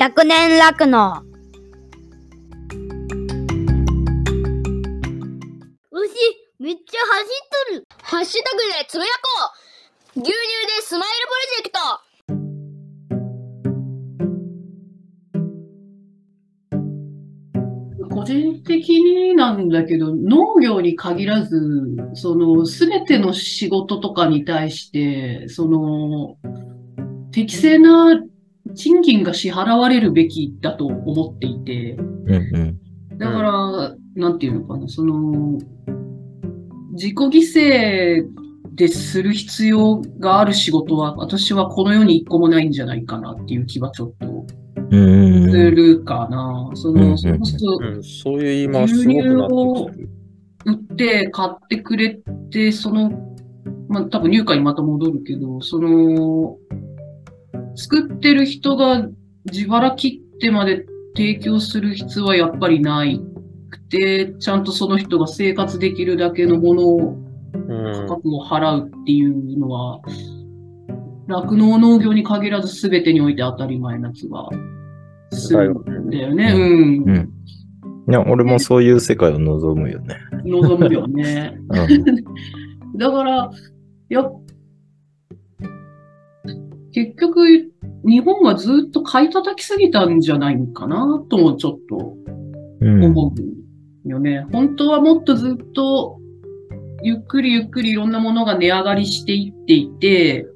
100年楽の。牛、めっちゃ走っとる。ハッシュタグでつぶやこう牛乳でスマイルプロジェクト個人的になんだけど、農業に限らず、その、すべての仕事とかに対して、その、適正な賃金が支払われるべきだと思っていて、うんうん。だから、なんていうのかな、その、自己犠牲でする必要がある仕事は、私はこの世に一個もないんじゃないかなっていう気はちょっとすうん。るかな。その、そそういう言い回しすごくなってきてる。売って買ってくれて、その、まあ、多分入荷にまた戻るけど、その、作ってる人が自腹切ってまで提供する必要はやっぱりないくて、ちゃんとその人が生活できるだけのものを、うん価格を払うっていうのは、酪農農業に限らず全てにおいて当たり前な気がするんだよね。うん。うん。いや、俺もそういう世界を望むよね。望むよね。うん。だから、や、結局、日本はずっと買い叩きすぎたんじゃないかなともちょっとうん。思うよね。本当はもっとずっと、ゆっくりゆっくりいろんなものが値上がりしていっていて、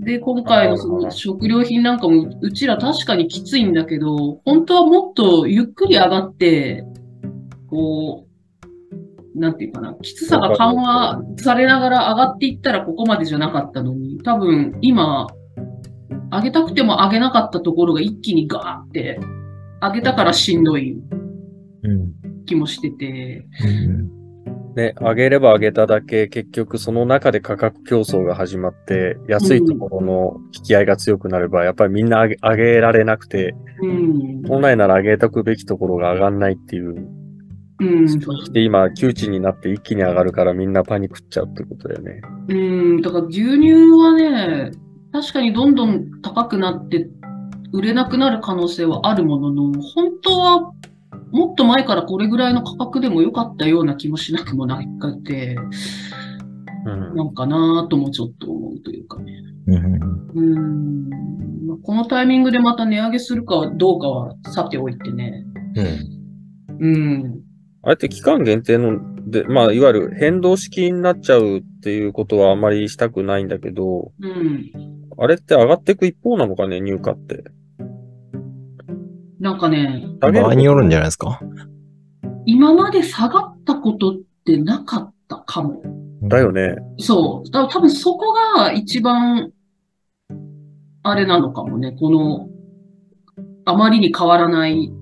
で、今回のその食料品なんかも、うちら確かにきついんだけど、本当はもっとゆっくり上がって、こう、なんていうかな、きつさが緩和されながら上がっていったらここまでじゃなかったのに、多分今、上げたくても上げなかったところが一気にガーって、上げたからしんどいうん。気もしてて、うんね、上げれば上げただけ、結局その中で価格競争が始まって、安いところの引き合いが強くなれば、やっぱりみんな上げ上げられなくて、うん。本来なら上げとくべきところが上がんないっていう。うん。で、今、窮地になって一気に上がるからみんなパニックっちゃうってことだよね。うん。だから牛乳はね、確かにどんどん高くなって売れなくなる可能性はあるものの、本当はもっと前からこれぐらいの価格でも良かったような気もしなくもなくて、うん。なんかなぁともちょっと思うというかね。うん。うん。まあこのタイミングでまた値上げするかどうかはさておいてね。うん。うん。あれって期間限定の、で、まあ、いわゆる変動式になっちゃうっていうことはあまりしたくないんだけど、うん。あれって上がっていく一方なのかね、入荷って。なんかね、場合によるんじゃないですか？今まで下がったことってなかったかも。だよね。そう。だ多分そこが一番、あれなのかもね。この、あまりに変わらない。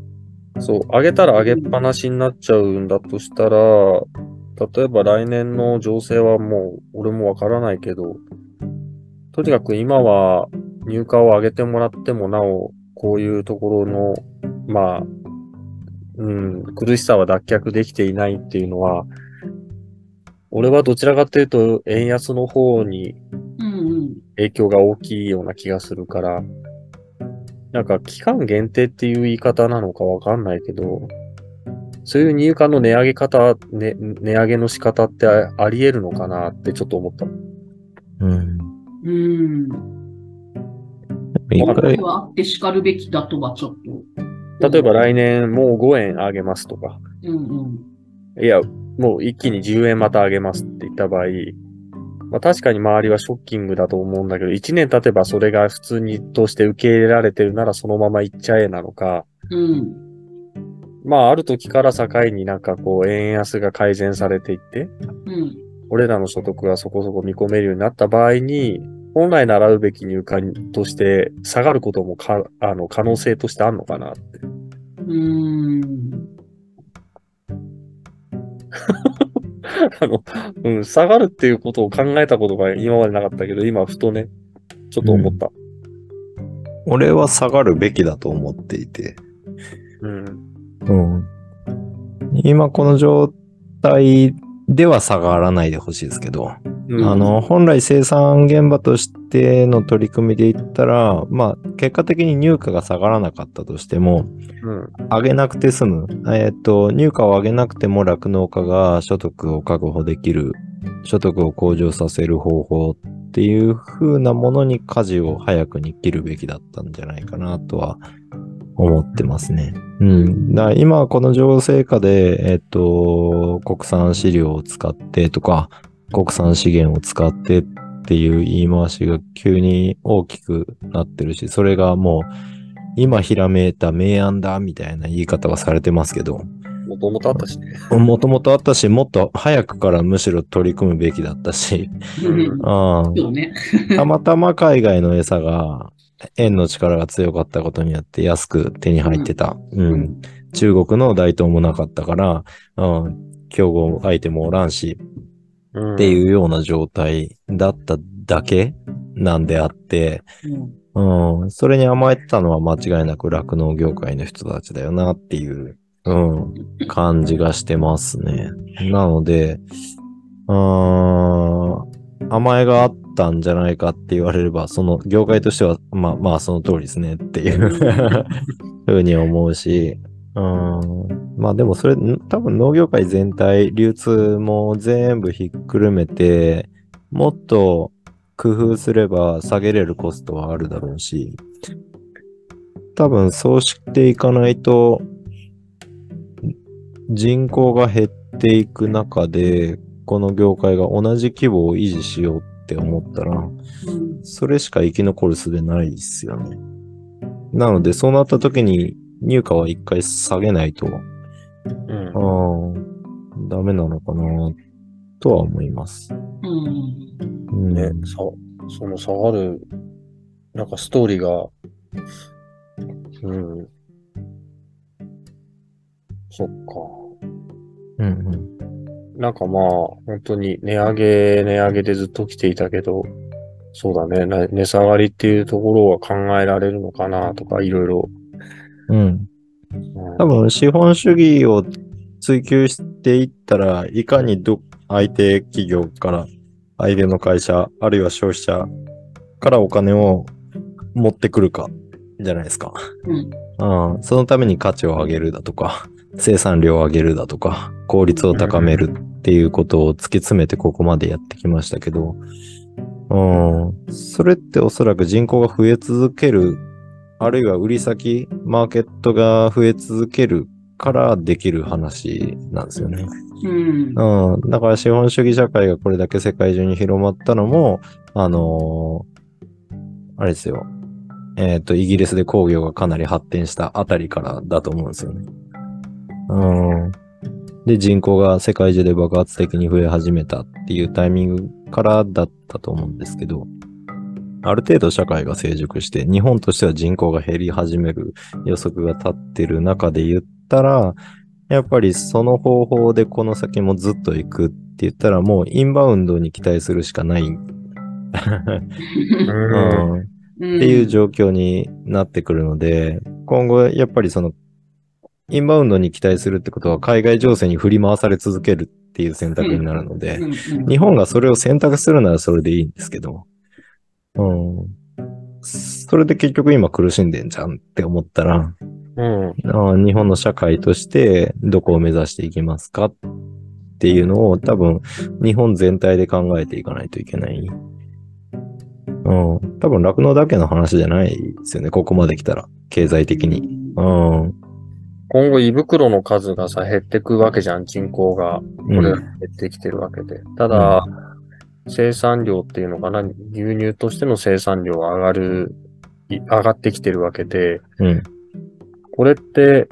そう、上げたら上げっぱなしになっちゃうんだとしたら、例えば来年の情勢はもう俺もわからないけど、とにかく今は入荷を上げてもらってもなお、こういうところの、まあ、うん、苦しさは脱却できていないっていうのは、俺はどちらかというと円安の方に。影響が大きいような気がするから、なんか期間限定っていう言い方なのかわかんないけど、そういう入荷の値上げ方、ね、値上げの仕方ってああり得るのかなってちょっと思った。うん。うん。一回、はあって叱るべきだとはちょっと。例えば来年もう5円上げますとか、うんうん。いや、もう一気に10円また上げますって言った場合、まあ確かに周りはショッキングだと思うんだけど、1年経てばそれが普通にとして受け入れられてるならそのまま行っちゃえなのか、うん。まあある時から境になんかこう円安が改善されていって、うん。俺らの所得がそこそこ見込めるようになった場合に、本来習うべき入荷として下がることもか、あの、可能性としてあるのかなって。うん。あの、うん、下がるっていうことを考えたことが今までなかったけど、今ふとね、ちょっと思った。俺は下がるべきだと思っていて。うん。うん。今この状態では下がらないでほしいですけど、うんあの、本来生産現場としての取り組みで言ったら、まあ、結果的に入荷が下がらなかったとしても、うん。上げなくて済む。えっ、と、入荷を上げなくても酪農家が所得を確保できる、所得を向上させる方法っていう風なものに舵を早くに切るべきだったんじゃないかなとは思ってますね。うん。だから今この情勢下で、えっ、と、国産飼料を使ってとか、国産資源を使ってっていう言い回しが急に大きくなってるし、それがもう今ひらめいた明暗だみたいな言い方はされてますけど、もともとあったしね。もともとあったし、もっと早くからむしろ取り組むべきだったし、うんね。ーたまたま海外の餌が円の力が強かったことによって安く手に入ってた。うん。中国の大東もなかったから、うん、競合相手もおらんし、うん。っていうような状態だっただけなんであって、うんうん、それに甘えてたのは間違いなく酪農業界の人たちだよなっていう、うん、感じがしてますね。なので、うーん、甘えがあったんじゃないかって言われれば、その業界としては、まあまあその通りですねっていうふうに思うし、うん、まあでもそれ、ん多分農業界全体、流通も全部ひっくるめて、もっと工夫すれば下げれるコストはあるだろうし、多分そうしていかないと、人口が減っていく中で、この業界が同じ規模を維持しようって思ったら、うんそれしか生き残る術ないですよね。なので、そうなった時に入荷は一回下げないと、うん。うん、ダメなのかな、とは思います。うんうん、ね、さ、その下がる、なんかストーリーが、うん。そっか。うんうんなんかまあ、本当に値上げ、値上げでずっと来ていたけど、そうだね、な値下がりっていうところは考えられるのかなとか、いろいろ。うん。うん多分、資本主義を追求していったらいかにど、相手企業から、相手の会社、あるいは消費者からお金を持ってくるか、じゃないですか。うんうん。そのために価値を上げるだとか、生産量を上げるだとか、効率を高めるっていうことを突き詰めてここまでやってきましたけど、うん。それっておそらく人口が増え続ける、あるいは売り先、マーケットが増え続けるからできる話なんですよね。うんうん。だから資本主義社会がこれだけ世界中に広まったのも、あのーあれですよ。えっ、と、イギリスで工業がかなり発展したあたりからだと思うんですよね。うん。で、人口が世界中で爆発的に増え始めたっていうタイミングからだったと思うんですけど、ある程度社会が成熟して、日本としては人口が減り始める予測が立ってる中で言ったら、やっぱりその方法でこの先もずっと行くって言ったらもうインバウンドに期待するしかない、うん、っていう状況になってくるので、今後やっぱりそのインバウンドに期待するってことは海外情勢に振り回され続けるっていう選択になるので、日本がそれを選択するならそれでいいんですけど、うん。それで結局今苦しんでんじゃんって思ったら、うん。あ日本の社会としてどこを目指していきますかっていうのを多分日本全体で考えていかないといけない。うん。多分酪農だけの話じゃないですよね。ここまで来たら。経済的に。うん。今後胃袋の数がさ、減ってくわけじゃん、人口が。これうんが減ってきてるわけで。ただ、生産量っていうのかな、牛乳としての生産量は上がる、い上がってきてるわけで、うん。これって、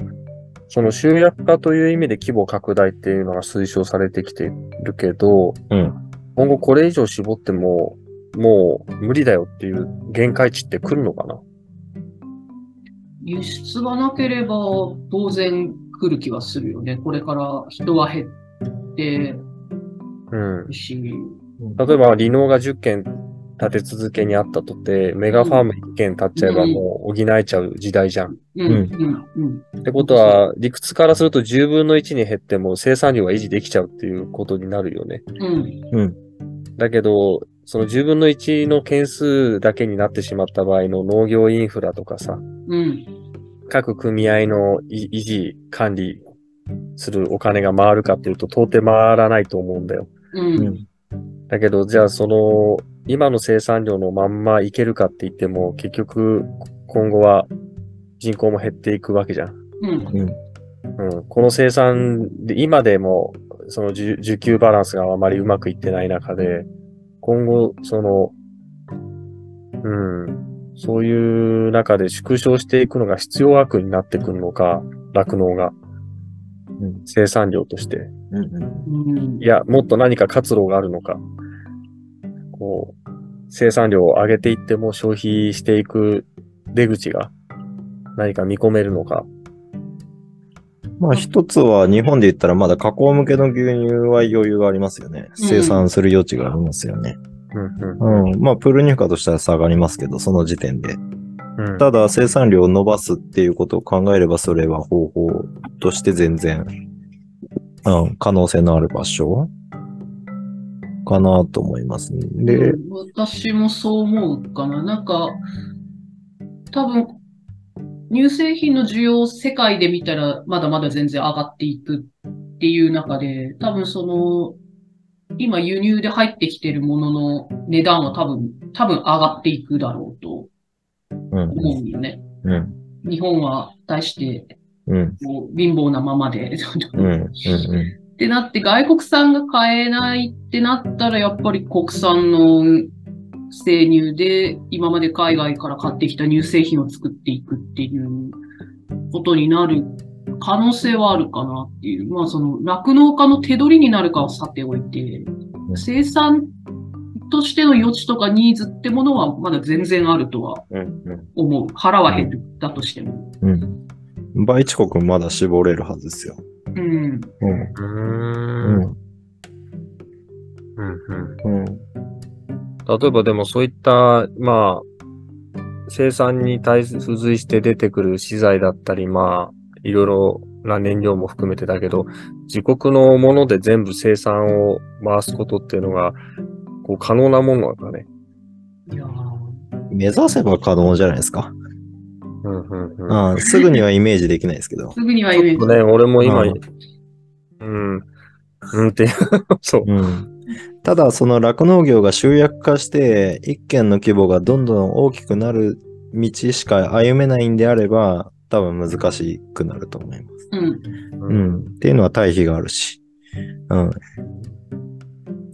その集約化という意味で規模拡大っていうのが推奨されてきてるけど、うん。今後これ以上絞っても、もう無理だよっていう限界値って来るのかな？輸出がなければ当然来る気はするよね。これから人は減ってうん。例えば、離農が10件立て続けにあったとて、メガファーム一軒立っちゃえばもう補えちゃう時代じゃん。うん、うん、うん。ってことは、理屈からすると10分の1に減っても生産量は維持できちゃうっていうことになるよね。うん、だけど、その10分の1の件数だけになってしまった場合の農業インフラとかさ、うん、各組合のい維持、管理するお金が回るかっていうと到底回らないと思うんだよ。うん、だけど、じゃあその、今の生産量のまんまいけるかって言っても、結局、今後は人口も減っていくわけじゃん。うん、うん。この生産で、今でも、その需需給バランスがあまりうまくいってない中で、今後、その、うん、そういう中で縮小していくのが必要悪になってくるのか、酪農が、うん生産量として。うんうんうんい。や、もっと何か活路があるのか。こう、生産量を上げていっても消費していく出口が何か見込めるのか。まあ一つは日本で言ったらまだ加工向けの牛乳は余裕がありますよね。うん生産する余地がありますよね。うんうん。まあプール乳化としては下がりますけど、その時点で。うん。ただ生産量を伸ばすっていうことを考えればそれは方法として全然、うん、可能性のある場所かなと思いますね。で、私もそう思うかな。なんか、多分、乳製品の需要を世界で見たらまだまだ全然上がっていくっていう中で、多分その、今輸入で入ってきてるものの値段は多分、多分上がっていくだろうとうん、思うよね。うん、日本は対してうん、貧乏なままで、ってなって外国産が買えないってなったらやっぱり国産の生乳で今まで海外から買ってきた乳製品を作っていくっていうことになる可能性はあるかなっていう。まあその酪農家の手取りになるかはさておいて、うん生産としての余地とかニーズってものはまだ全然あるとはうん、うん思う。腹は減るだとしても。うん。倍遅刻まだ絞れるはずですよ。うん。うん。うん。うんうんうん。例えばでもそういった、まあ、生産に対付随して出てくる資材だったり、まあ、いろいろな燃料も含めてだけど、自国のもので全部生産を回すことっていうのが、こう可能なものなんだね。いやー目指せば可能じゃないですか。うんうんうん。うん。すぐにはイメージできないですけど。すぐにはイメージ。ね、俺も今、ううんん、うんって、そう。うん。ただ、その酪農業が集約化して、一軒の規模がどんどん大きくなる道しか歩めないんであれば、多分難しくなると思います。うん。うん。っていうのは対比があるし。うん。って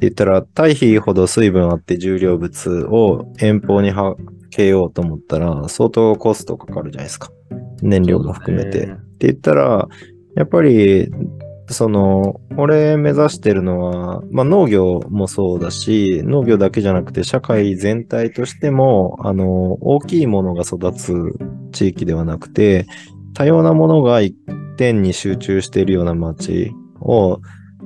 言ったら、対比ほど水分あって重量物を遠方にはけようと思ったら、相当コストかかるじゃないですか。燃料も含めて。ねって言ったら、やっぱり、その、俺目指してるのは、まあ農業もそうだし、農業だけじゃなくて社会全体としても、あの、大きいものが育つ地域ではなくて、多様なものが一点に集中しているような街を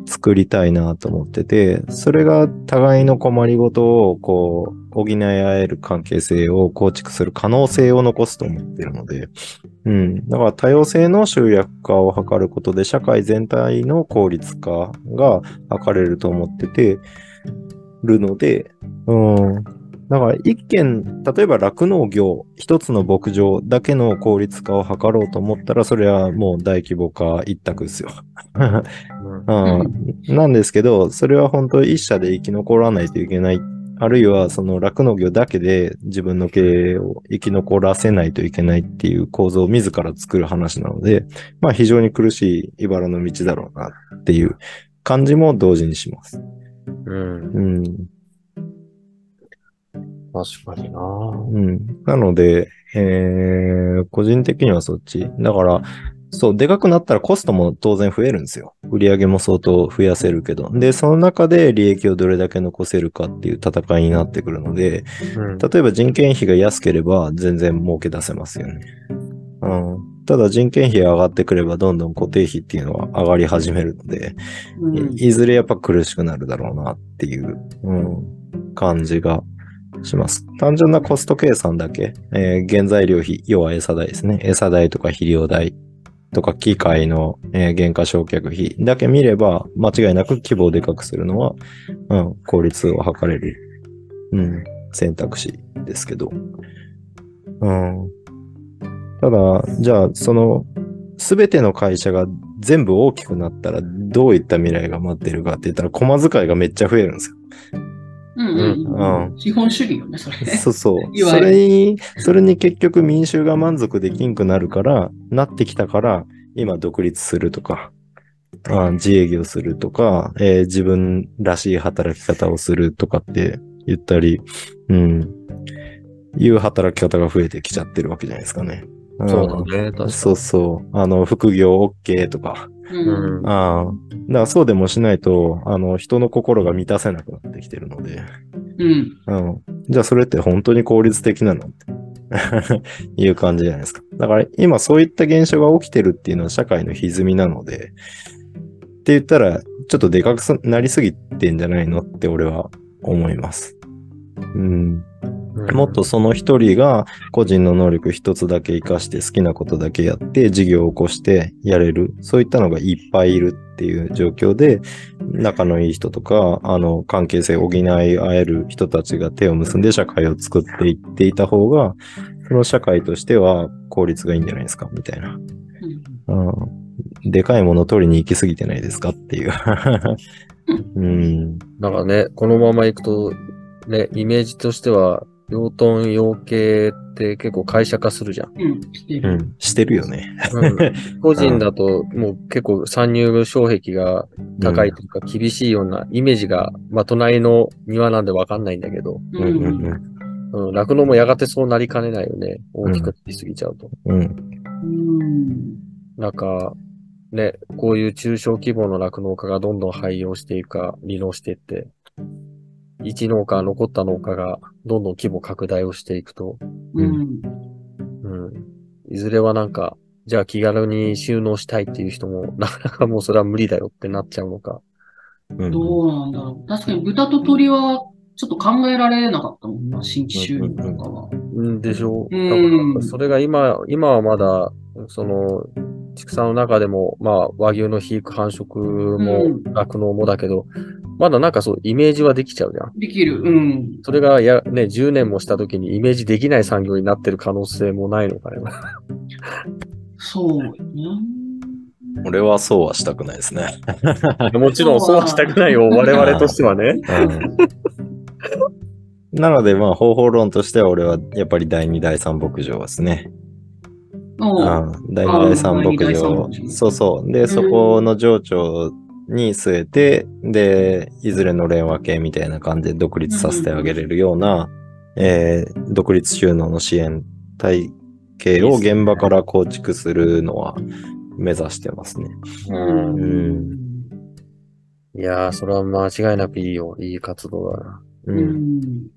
作りたいなと思ってて、それが互いの困りごとをこう、補い合える関係性を構築する可能性を残すと思ってるので、うん。だから多様性の集約化を図ることで社会全体の効率化が図れると思っててるので、うん。だから一件、例えば酪農業、一つの牧場だけの効率化を図ろうと思ったら、それはもう大規模化一択ですよ。うん うん、なんですけど、それは本当一社で生き残らないといけない。あるいはその酪農業だけで自分の経営を生き残らせないといけないっていう構造を自ら作る話なので、まあ非常に苦しい茨の道だろうなっていう感じも同時にします。うん。うん。確かになうん。なので、えー、個人的にはそっち。だから、そう、でかくなったらコストも当然増えるんですよ。売り上げも相当増やせるけど。で、その中で利益をどれだけ残せるかっていう戦いになってくるので、うん。例えば人件費が安ければ全然儲け出せますよね。うん。ただ人件費が上がってくればどんどん固定費っていうのは上がり始めるので、うんいいずれやっぱ苦しくなるだろうなっていう、うん、感じがします。単純なコスト計算だけ、えー原材料費、要は餌代ですね。餌代とか肥料代とか機械の、えー原価償却費だけ見れば、間違いなく規模をでかくするのは、うん、効率を図れる、うん、選択肢ですけど。うん。ただ、じゃあ、その、すべての会社が全部大きくなったら、どういった未来が待ってるかって言ったら、駒遣いがめっちゃ増えるんですよ。うんうんう資本主義よね、それね。そうそう。それに、それに結局民衆が満足できんくなるから、なってきたから、今独立するとか、あ自営業するとか、えー自分らしい働き方をするとかって言ったり、うん、いう働き方が増えてきちゃってるわけじゃないですかね。んそうだね。確かに。そうそう。あの、副業 OK とか。うん。ああ。だからそうでもしないと、あの、人の心が満たせなくなってきてるので。うん。うん。じゃあそれって本当に効率的なの？って いう感じじゃないですか。だから今そういった現象が起きてるっていうのは社会の歪みなので、って言ったらちょっとでかくなりすぎてんじゃないの？って俺は思います。うん。うんもっとその一人が個人の能力一つだけ活かして好きなことだけやって事業を起こしてやれる。そういったのがいっぱいいるっていう状況で仲のいい人とか、あの関係性を補い合える人たちが手を結んで社会を作っていっていた方が、その社会としては効率がいいんじゃないですかみたいな。うん、でかいものを取りに行き過ぎてないですかっていう。うん。なんかね、このまま行くと、ね、イメージとしては、養豚養鶏って結構会社化するじゃん。うん。してる。うん。してるよね。うん、個人だともう結構参入障壁が高いというか厳しいようなイメージが、まあ隣の庭なんでわかんないんだけど、ううんうんん。うん、酪農もやがてそうなりかねないよね。大きくなりすぎちゃうと。うん。うん。うん。なんか、ね、こういう中小規模の酪農家がどんどん廃業していくか、離農していって、一農家、残った農家がどんどん規模拡大をしていくと、うん。うん。いずれはなんか、じゃあ気軽に収納したいっていう人も、なかなかもうそれは無理だよってなっちゃうのか。うんどうなんだろう。確かに豚と鳥はちょっと考えられなかったもんな、新規収入とかは。うんでしょう。うんだからそれが今、今はまだ、その、畜産の中でも、まあ、和牛の肥育繁殖うもん、酪農もだけど、まだなんかそう、イメージはできちゃうじゃん。できる。うん。それが、や、ね、10年もした時にイメージできない産業になってる可能性もないのかね。そうよね。俺はそうはしたくないですね。もちろんそうはしたくないよ、我々としてはね。うん、なので、まあ、方法論としては俺はやっぱり第二、第三牧場ですね。おううん、第二、第三牧第二第三場牧。場そうそう。で、そこの情緒に据えて、で、いずれの連和系みたいな感じで独立させてあげれるような、えー独立収納の支援体系を現場から構築するのは目指してますね。うんうん。いやー、それは間違いなくいいよ。いい活動だな。う。うんん。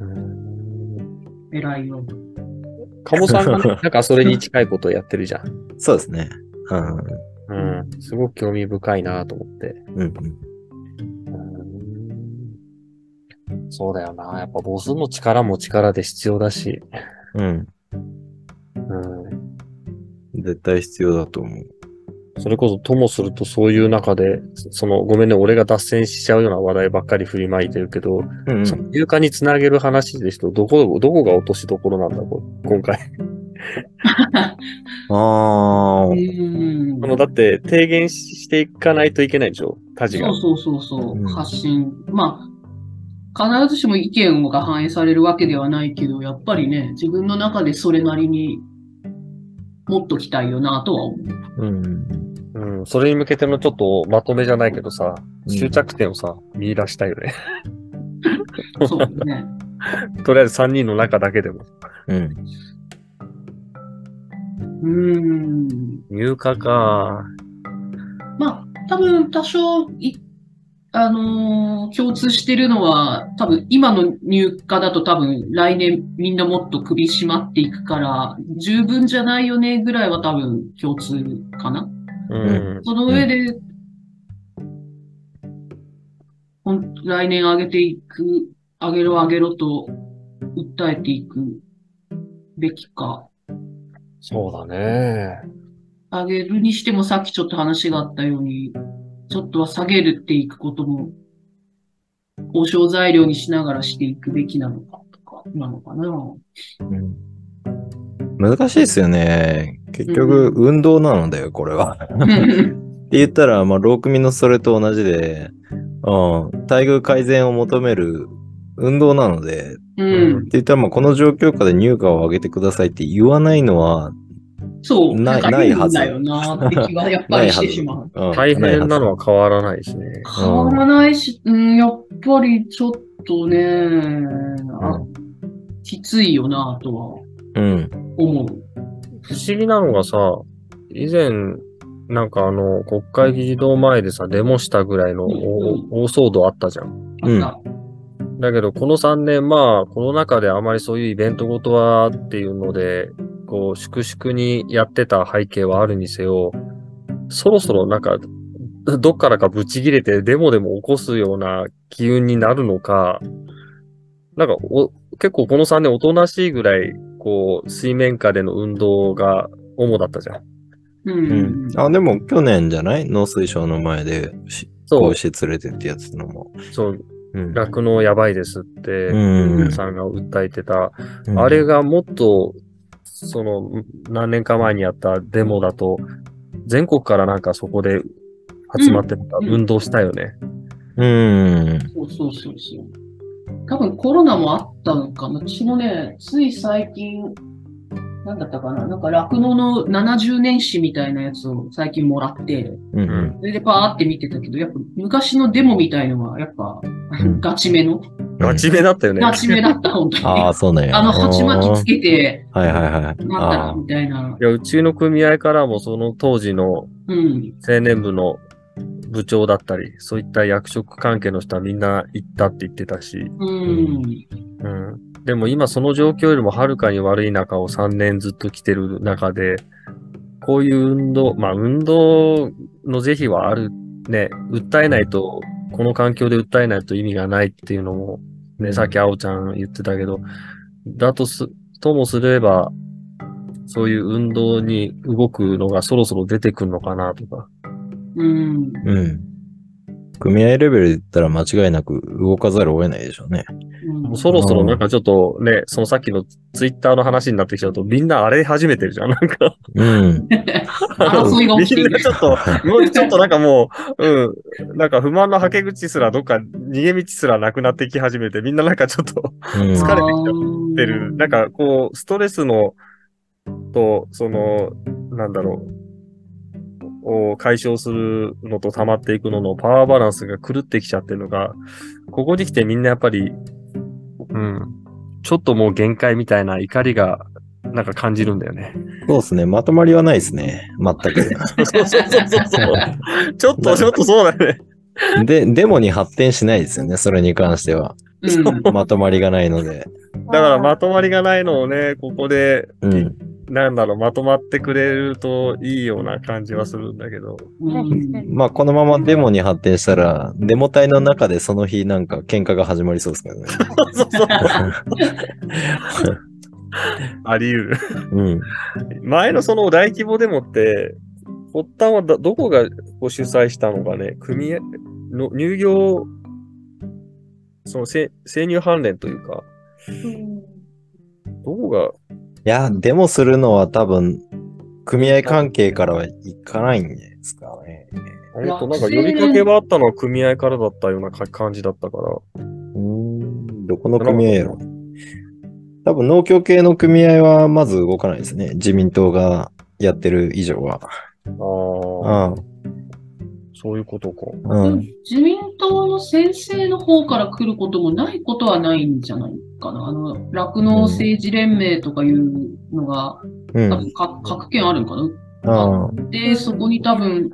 うん。偉いよ。鴨さんがね、なんかそれに近いことをやってるじゃん。そうですね。うん。うん。すごく興味深いなと思って。うん。うんそうだよな。やっぱ母数の力も力で必要だし。うん。うん。絶対必要だと思う。それこそともするとそういう中で、その、ごめんね、俺が脱線しちゃうような話題ばっかり振りまいてるけど、うんその入荷につなげる話ですと、どこ、どこが落としどころなんだ、こ今回。ああう、んあ。の、だって、提言していかないといけないでしょ？タジが。そうそうそうそう、うん発信。まあ、必ずしも意見が反映されるわけではないけど、やっぱりね、自分の中でそれなりにもっときたいよなとは思う。うん。うん。それに向けてのちょっとまとめじゃないけどさ、うん終着点をさ、見出したいよね。そうね。とりあえず3人の中だけでも。うん。うん。入荷か。まあ、多分多少い、あのー共通してるのは、多分今の入荷だと多分来年みんなもっと首締まっていくから、十分じゃないよねぐらいは多分共通かな。うん。その上で、ほん来年上げていく、上げろ上げろと訴えていくべきか。そうだね。上げるにしてもさっきちょっと話があったように、ちょっとは下げるっていくことも、交渉材料にしながらしていくべきなのかとか、なのかな。うん難しいですよね。結局、運動なのだよ、これは。って言ったら、まあ、ロー組のそれと同じで、うん、待遇改善を求める運動なので、うんって。言ったら、まあ、この状況下で入荷を上げてくださいって言わないのは、そう。ないないはず変だよなって気がやっぱりしてしまう。うん大変なのは変わらないしね。変わらないし、うん、やっぱりちょっとね、きついよなとはうん。思う。不思議なのがさ、以前、なんかあの、国会議事堂前でさ、デモしたぐらいのうん大大騒動あったじゃん。うんあっただけど、この3年、まあ、コロナ禍であまりそういうイベントごとはっていうので、こう、粛々にやってた背景はあるにせよ、そろそろなんか、どっからかブチ切れてデモでも起こすような機運になるのか、なんかお、結構この3年おとなしいぐらい、こう、水面下での運動が主だったじゃん。う。うんん。あ、でも去年じゃない？農水省の前で、しそう講師連れてってやつのも。そう、うん。酪農やばいですって、うん皆さんが訴えてた、うんあれがもっと、その、何年か前にやったデモだと、全国からなんかそこで集まってた、うん運動したよね。うん。そうそうそうそう。多分コロナもあったのかな。私もね、つい最近、なんだったかな？なんか酪農の70年史みたいなやつを最近もらって、うんうん。それでパーって見てたけど、やっぱ昔のデモみたいのは、やっぱ、んガチめの、ガチめだったよね。ガチめだった、本当に。ああ、そうなんや。あの、鉢巻きつけて、はいはいはい。なんだあろうみたいな。いや、うちの組合からもその当時のうん。青年部の部長だったり、そういった役職関係の人はみんな行ったって言ってたし、うん。うん。でも今その状況よりもはるかに悪い中を3年ずっと来てる中で、こういう運動、まあ運動の是非はあるね、訴えないと、この環境で訴えないと意味がないっていうのも、ね、さっきあおちゃん言ってたけど、だとす、ともすれば、そういう運動に動くのがそろそろ出てくるのかなとか。うん。あ。うん。組合レベルで言ったら間違いなく動かざるを得ないでしょうね。うんそろそろなんかちょっとね、そのさっきのツイッターの話になってきちゃうと、みんな荒れ始めてるじゃん。なんか。うん。争いが起きているみんなちょっと、もうちょっとなんかもう、うん、なんか不満のはけ口すらどっか逃げ道すらなくなってき始めて、みんななんかちょっとうん疲れてきちゃってる。なんかこう、ストレスの、と、その、なんだろう、を解消するのと溜まっていくののパワーバランスが狂ってきちゃってるのが、ここに来てみんなやっぱり、うん、ちょっともう限界みたいな怒りが、なんか感じるんだよね。そうですね。まとまりはないですね。全く。そうそうそうそう。ちょっと、ちょっとそうだね。で、デモに発展しないですよね。それに関しては。うん。まとまりがないので。だからまとまりがないのをね、ここで、うん。なんだろう、まとまってくれるといいような感じはするんだけど。うんまあ、このままデモに発展したら、デモ隊の中でその日なんか喧嘩が始まりそうですけどね。そうそう。あり得る。うん。前のその大規模デモって、発端はどどこがこう主催したのかね、組合の入業、そのせ生乳関連というか、どこが、いや、デモするのは多分、組合関係からはいかないんじゃないですかね。あとなんか呼びかけはあったのは組合からだったようなか感じだったから。うーん、どこの組合やろ。多分農協系の組合はまず動かないですね。自民党がやってる以上は。ああ、うん。そういうことか。うん。自民党の先生の方から来ることもないことはないんじゃないかな。あの、酪農政治連盟とかいうのが、うん。多分か各県あるんかな。うん。で、そこに多分、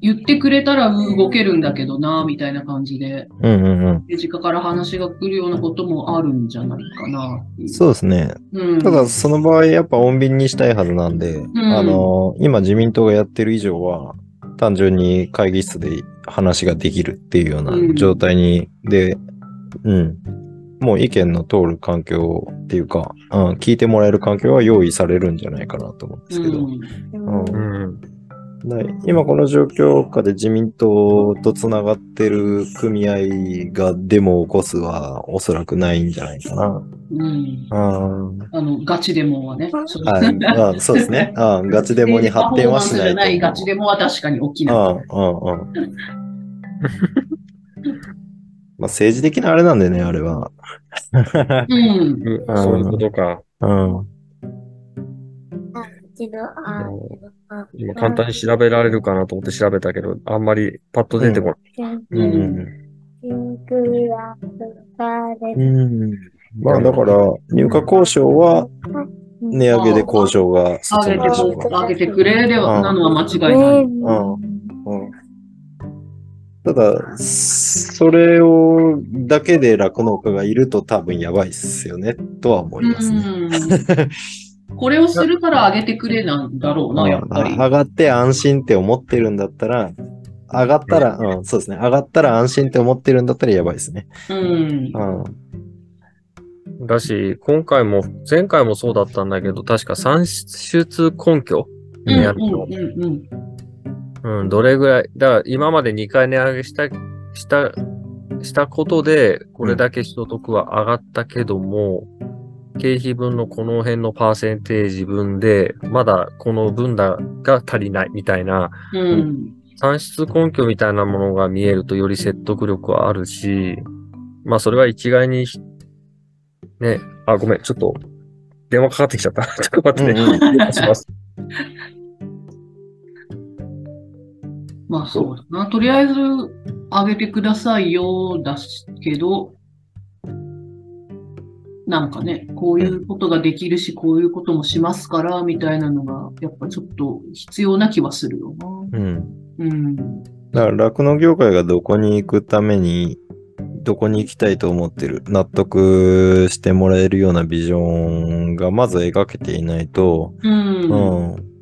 言ってくれたら動けるんだけどな、みたいな感じで、うんうんうん。政治家から話が来るようなこともあるんじゃないかな。そうですね。うん。ただ、その場合、やっぱ穏便にしたいはずなんで、あの、今自民党がやってる以上は、単純に会議室で話ができるっていうよううん。な状態に、で、うん。もう意見の通る環境っていうか、うん、聞いてもらえる環境は用意されるんじゃないかなと思うんですけど、うん。うんうん。だ今この状況下で自民党とつながってる組合がデモを起こすはおそらくないんじゃないかな。うん。うんあの、ガチデモはね。そうはい、あ そうですね。あガチデモに発展はしないないガチデモは確かに起きない。うんうんうん。まあ政治的なあれなんでね、あれは。うん。う んそういうことか。うん。今簡単に調べられるかなと思って調べたけど、あんまりパッと出てこない。うん。うん。まあだから、入荷交渉は値上げで交渉が進上げてんでしまう。こ上げてくれでは、なのは間違いない。うん。うん。ただ、それを、だけで酪農家がいると多分やばいっすよね、とは思いますね。うんこれをするから上げてくれなんだろうな、やっぱり。上がって安心って思ってるんだったら、上がったら、うん、そうですね。上がったら安心って思ってるんだったらやばいですね。うん。うん。だし、今回も、前回もそうだったんだけど、確か算出根拠うんねやるのうんうんうん、どれぐらい、だから今まで2回値上げした、した、したことで、これだけ所得は上がったけども、経費分のこの辺のパーセンテージ分で、まだこの分だが足りないみたいな、うん。うん。算出根拠みたいなものが見えるとより説得力はあるし、まあそれは一概に、ね、あ、ごめん、ちょっと、電話かかってきちゃった。ちょっと待ってね。うん失礼します。まあそうだな。とりあえず上げてくださいよ、だけど、なんかね、こういうことができるし、こういうこともしますから、みたいなのが、やっぱちょっと必要な気はするよな。うん。うん。だから、酪農業界がどこに行くために、どこに行きたいと思ってる、納得してもらえるようなビジョンがまず描けていないと、うん。うん。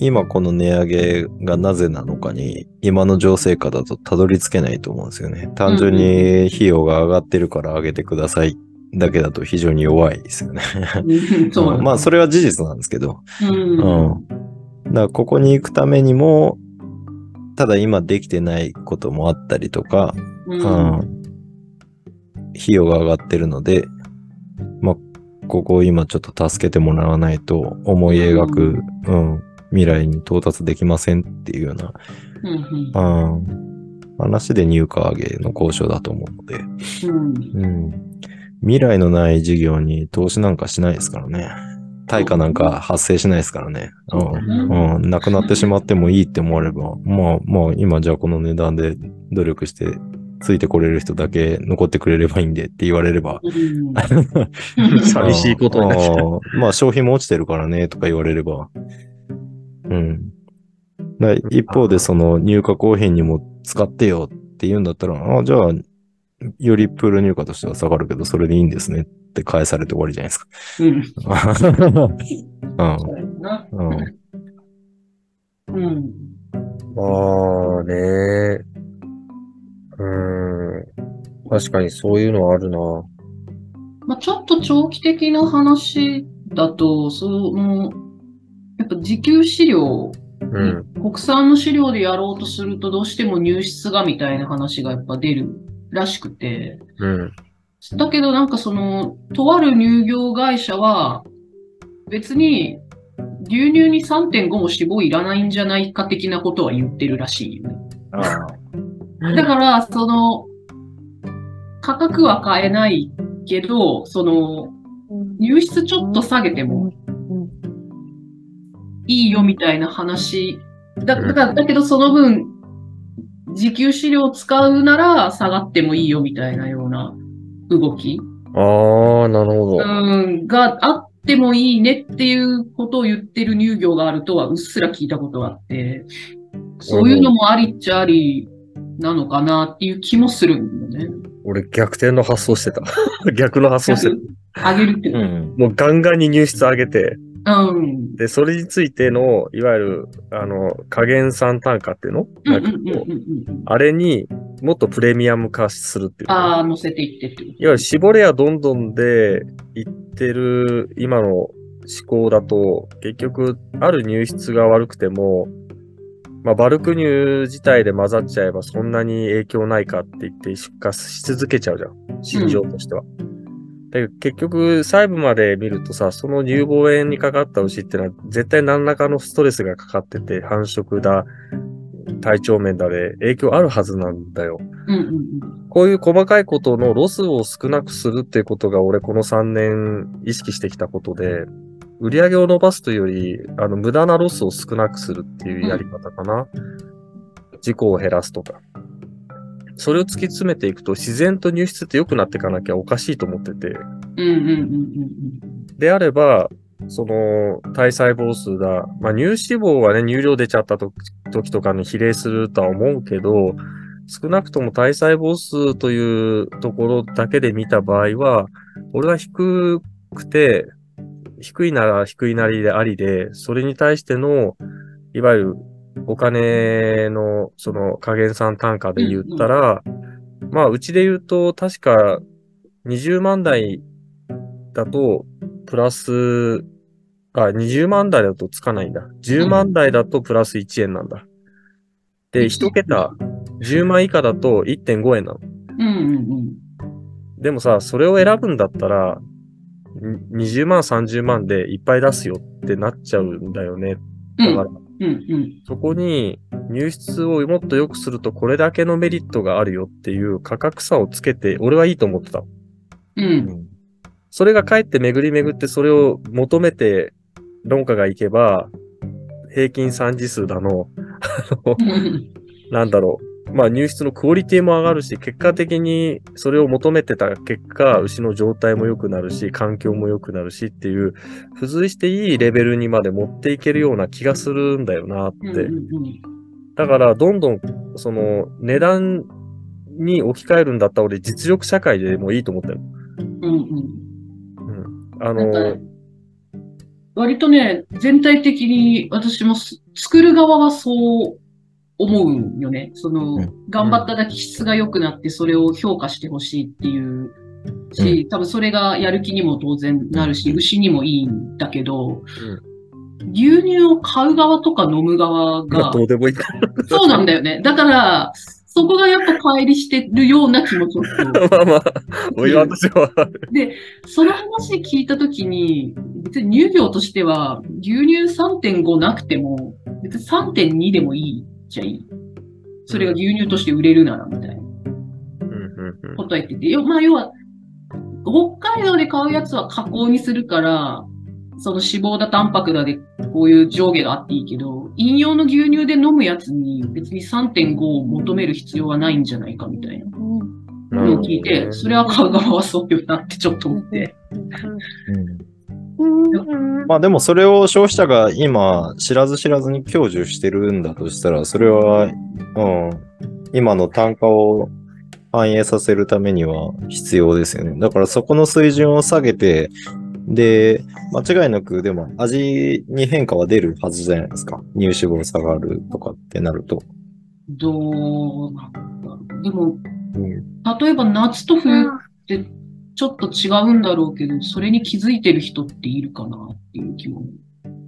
今この値上げがなぜなのかに、今の情勢下だとたどり着けないと思うんですよね。単純に費用が上がってるから上げてくださいだけだと非常に弱いですよね。うんそうまあ、それは事実なんですけど。うん。うん。だから、ここに行くためにも、ただ今できてないこともあったりとか、うん。うん費用が上がってるので、まあ、ここを今ちょっと助けてもらわないと思い描く、うん、未来に到達できませんっていうような、うんうん、話で入荷上げの交渉だと思うので、うんうん、未来のない事業に投資なんかしないですからね。対価なんか発生しないですからね。うん。うん。なくなってしまってもいいって思われば、まあ、まあ、今じゃあこの値段で努力して、ついてこれる人だけ残ってくれればいいんでって言われれば、うん 寂しいことになっちゃう。あーまあ、消費も落ちてるからね、とか言われれば。うん。だ一方で、その入荷公品にも使ってよって言うんだったら、あじゃあ、よりプール入荷としては下がるけど、それでいいんですねって返されて終わりじゃないですか。うん。うん。そうん。あね。うーん。確かにそういうのはあるな。まあ、ちょっと長期的な話だと、その、やっぱ自給飼料、うん。国産の飼料でやろうとするとどうしても入出がみたいな話がやっぱ出るらしくて、うん。だけどなんかその、とある乳業会社は、別に牛乳に3.5も脂肪いらないんじゃないか的なことは言ってるらしいよね。だから、その、価格は変えないけど、その、入室ちょっと下げてもいいよみたいな話。だだからだけどその分、自給飼料を使うなら下がってもいいよみたいなような動き、ああ、なるほど。うん、があってもいいねっていうことを言ってる乳業があるとはうっすら聞いたことがあって、そういうのもありっちゃありなのかなっていう気もするんだよね。俺逆転の発想してた。逆の発想してあげるってう。ん。もうガンガンに入室上げて、うん。で、それについての、いわゆる、あの、加減算単価っていうの？あれにもっとプレミアム化するっていうか。ああ、乗せていってって。いわゆる絞れやどんどんで言ってる今の思考だと、結局、ある入室が悪くても、まあ、バルク乳自体で混ざっちゃえばそんなに影響ないかって言って出荷し続けちゃうじゃん。心情としては。だけど結局、細部まで見るとさ、その乳房炎にかかった牛ってのは絶対何らかのストレスがかかってて、繁殖だ、体調面だで影響あるはずなんだよ。うんうんうん。こういう細かいことのロスを少なくするっていうことが俺この3年意識してきたことで、売り上げを伸ばすというより、あの、無駄なロスを少なくするっていうやり方かな。事故を減らすとか。それを突き詰めていくと自然と乳質って良くなっていかなきゃおかしいと思ってて。であれば、その、体細胞数だ。まあ、乳脂肪はね、乳量出ちゃった時時とかに比例するとは思うけど、少なくとも体細胞数というところだけで見た場合は、俺は低くて、低いなら低いなりでありで、それに対しての、いわゆるお金のその加減算単価で言ったら、まあ、うちで言うと、確か20万台だと、プラス、あ、20万台だとつかないんだ。10万台だとプラス1円なんだ。で、1桁、10万以下だと1.5円なの。うん。うんうんうん。でもさ、それを選ぶんだったら、に20万、30万でいっぱい出すよってなっちゃうんだよね。うんだから、うんうん。そこに入室をもっと良くするとこれだけのメリットがあるよっていう価格差をつけて、俺はいいと思ってた。うん。それがかえって巡り巡ってそれを求めて論家がいけば、平均3次数だの、あの なんだろう。まあ入室のクオリティも上がるし、結果的にそれを求めてた結果、牛の状態も良くなるし、環境も良くなるしっていう、付随していいレベルにまで持っていけるような気がするんだよなって。だから、どんどん、その、値段に置き換えるんだったら俺実力社会でもいいと思ってる。うんうん。うん。あのか、割とね、全体的に私もす作る側はそう思うよね。その、うん頑張っただけ質が良くなって、それを評価してほしいっていうし、多分それがやる気にも当然なるし、うん牛にもいいんだけど、牛乳を買う側とか飲む側まあが、どうでもいいか そうなんだよね。だから、そこがやっぱ乖離してるような気もちょっと。まあまあ、おい私は。で、その話聞いたときに、別に乳業としては、牛乳3.5なくても、別に3.2でもいいじゃい。い。それが牛乳として売れるなら、みたいな。ことは言ってて、よまあ、要は、北海道で買うやつは加工にするから、その脂肪だ、タンパクだで、こういう上下があっていいけど、飲用の牛乳で飲むやつに別に3.5を求める必要はないんじゃないかみたいな。のを聞いて、それは買う側はそうよなってちょっと思って。うんまあでもそれを消費者が今知らず知らずに享受してるんだとしたら、それは、うん、今の単価を反映させるためには必要ですよね。だからそこの水準を下げて、で、間違いなくでも味に変化は出るはずじゃないですか。乳脂肪下がるとかってなると。どうなんだろう。でも、うん例えば夏と冬ってちょっと違うんだろうけど、それに気づいてる人っているかなっていう気も。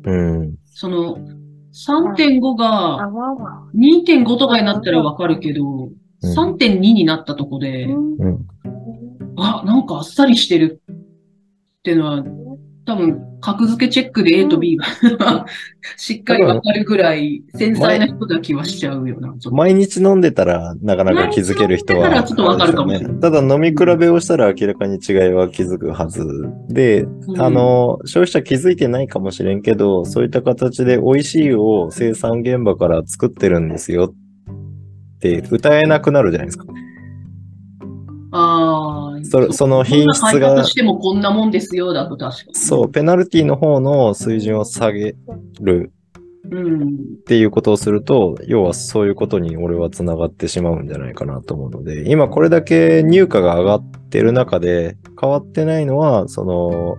うん。その、3.5が2.5とかになったらわかるけど、うん3.2になったとこで、うん。あ、なんかあっさりしてるっていうのは、多分、格付けチェックで A と B が しっかりわかるぐらい繊細な人だ気はしちゃうよな。毎日飲んでたらなかなか気づける人は、ちょっとわかるかもしれないただ飲み比べをしたら明らかに違いは気づくはずで、うんあの、消費者気づいてないかもしれんけど、そういった形で美味しいを生産現場から作ってるんですよって歌えなくなるじゃないですか。ああ、そその品質がしてもこんなもんですよ、だと確かに。そう、ペナルティの方の水準を下げるうん。っていうことをすると、要はそういうことに俺は繋がってしまうんじゃないかなと思うので、今これだけ入荷が上がってる中で変わってないのは、その、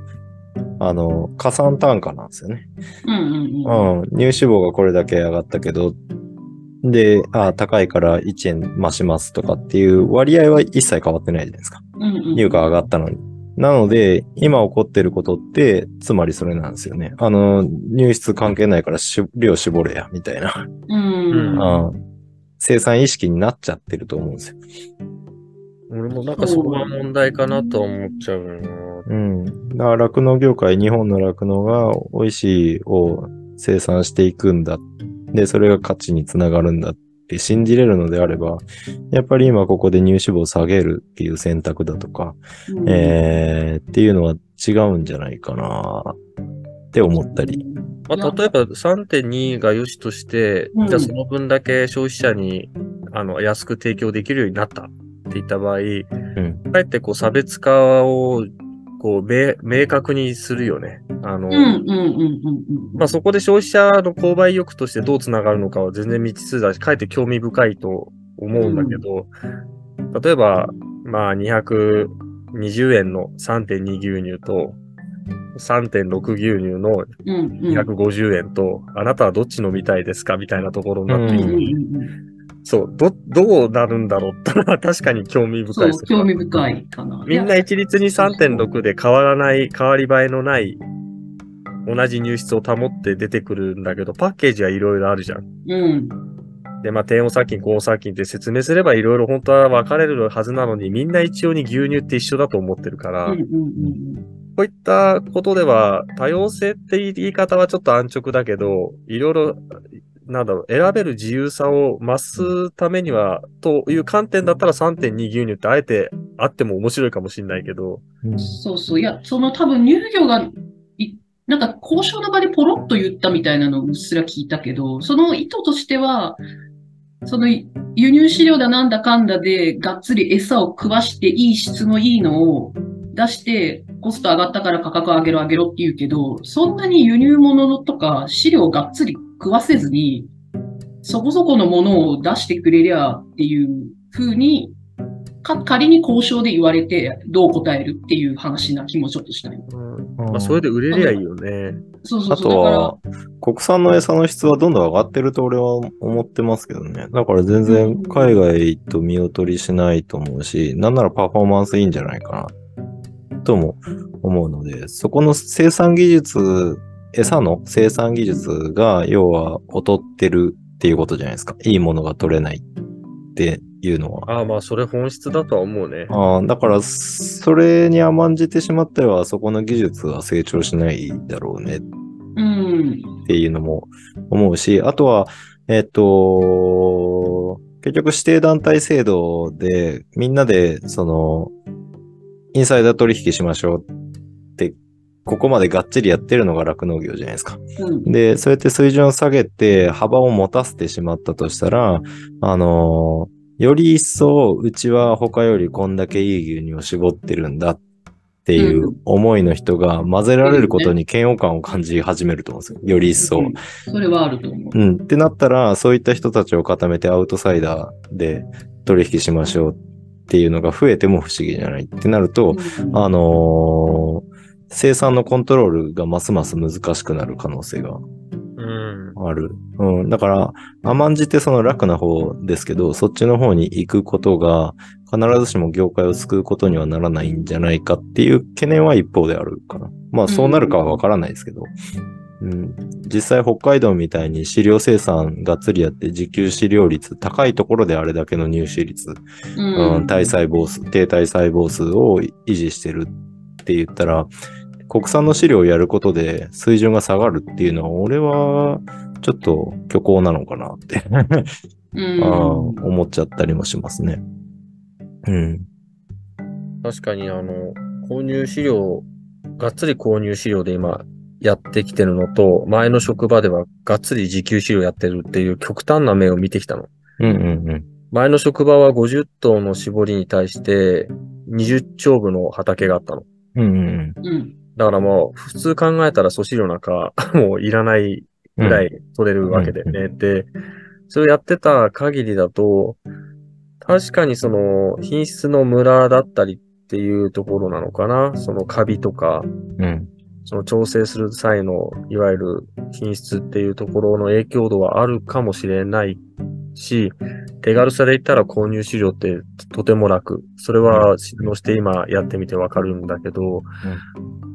あの、加算単価なんですよね。うんうんうん。うん。乳脂肪がこれだけ上がったけど、で、あ高いから1円増しますとかっていう割合は一切変わってないじゃないですか。うんうん乳価上がったのに。なので、今起こってることって、つまりそれなんですよね。あの、入室関係ないからし量絞れや、みたいな、うんうん生産意識になっちゃってると思うんですよ。俺もなんかそこが問題かなとは思っちゃうよな。うん。だから酪農業界、日本の酪農が美味しいを生産していくんだ。で、それが価値につながるんだって信じれるのであれば、やっぱり今ここで乳脂肪を下げるっていう選択だとか、うんえー、っていうのは違うんじゃないかなって思ったり。まあ、例えば3.2が良しとして、うんじゃあその分だけ消費者にあの安く提供できるようになったって言った場合、んかえってこう差別化をこう明明確にするよね。あの、うんうんうんうんうん。まあそこで消費者の購買意欲としてどうつながるのかは全然未知数だし、かえって興味深いと思うんだけど、例えば、まあ220円の3.2牛乳と3.6牛乳のうんうん250円と、あなたはどっち飲みたいですか？みたいなところになってきて、うんうんうんそう、ど、どうなるんだろうってのは 確かに興味深そいうです。興味深いかな。みんな一律に3.6で変わらない、変わり映えのない、同じ入室を保って出てくるんだけど、パッケージはいろいろあるじゃん。うん。で、まあ、低温殺菌、高温殺菌って説明すればいろいろ本当は分かれるはずなのに、みんな一様に牛乳って一緒だと思ってるから、うんうんうんこういったことでは、多様性って言い方はちょっと安直だけど、いろいろ、なんだろう、選べる自由さを増すためには、という観点だったら3.2牛乳ってあえてあっても面白いかもしれないけど、そうそう。いや、その多分乳業がい、なんか交渉の場でポロッと言ったみたいなのをうっすら聞いたけど、その意図としては、その輸入飼料だなんだかんだでがっつり餌を食わしていい質のいいのを出してコスト上がったから価格上げろ上げろって言うけど、そんなに輸入物とか飼料をがっつり食わせずに、そこそこのものを出してくれりゃっていう風に、か仮に交渉で言われてどう答えるっていう話な気もちょっとしたよ。まあ、それで売れりゃいいよね。あそうそうそう。だとは、国産の餌の質はどんどん上がってると俺は思ってますけどね。だから全然海外と見劣りしないと思うし、なんならパフォーマンスいいんじゃないかな、とも思うので、そこの生産技術、餌の生産技術が要は劣ってるっていうことじゃないですか。いいものが取れないっていうのは。ああ、まあ、それ本質だとは思うね。ああ、だから、それに甘んじてしまっては、そこの技術は成長しないだろうねうん。っていうのも思うし、あとは、えっと、結局指定団体制度でみんなでその、インサイダー取引しましょうここまでがっちりやってるのが酪農業じゃないですか。うん。で、そうやって水準を下げて幅を持たせてしまったとしたら、あのより一層うちは他よりこんだけいい牛乳を絞ってるんだっていうう思いの人が混ぜられることに嫌悪感を感じ始めると思うんですよ。より一層。うんそれはあると思う。うん。ってなったら、そういった人たちを固めてアウトサイダーで取引しましょうっていうのが増えても不思議じゃないってなると、うんあのー生産のコントロールがますます難しくなる可能性がうん。ある。うん。だから、甘んじてその楽な方ですけど、そっちの方に行くことが、必ずしも業界を救うことにはならないんじゃないかっていう懸念は一方であるかな。まあ、そうなるかはわからないですけど。うん。実際北海道みたいに飼料生産がっつりやって自給飼料率高いところであれだけの入手率、うんうん、体細胞数、低体細胞数を維持してるって言ったら、国産の飼料をやることで水準が下がるっていうのは、俺はちょっと虚構なのかなって、うんあー思っちゃったりもしますね。うん。確かに、あの、購入資料、がっつり購入資料で今やってきてるのと、前の職場ではがっつり自給資料やってるっていう極端な面を見てきたの。うんうん前の職場は50頭の絞りに対して20丁部の畑があったの。うん。うんうんうん。だからもう普通考えたら粗飼料なんか もういらないうん。ぐらい取れるわけでね。で、それをやってた限りだと、確かにその品質のムラだったりっていうところなのかな。そのカビとか、うん。その調整する際の、いわゆる品質っていうところの影響度はあるかもしれないし、手軽さで言ったら購入資料ってとても楽。それは知能して今やってみてわかるんだけど、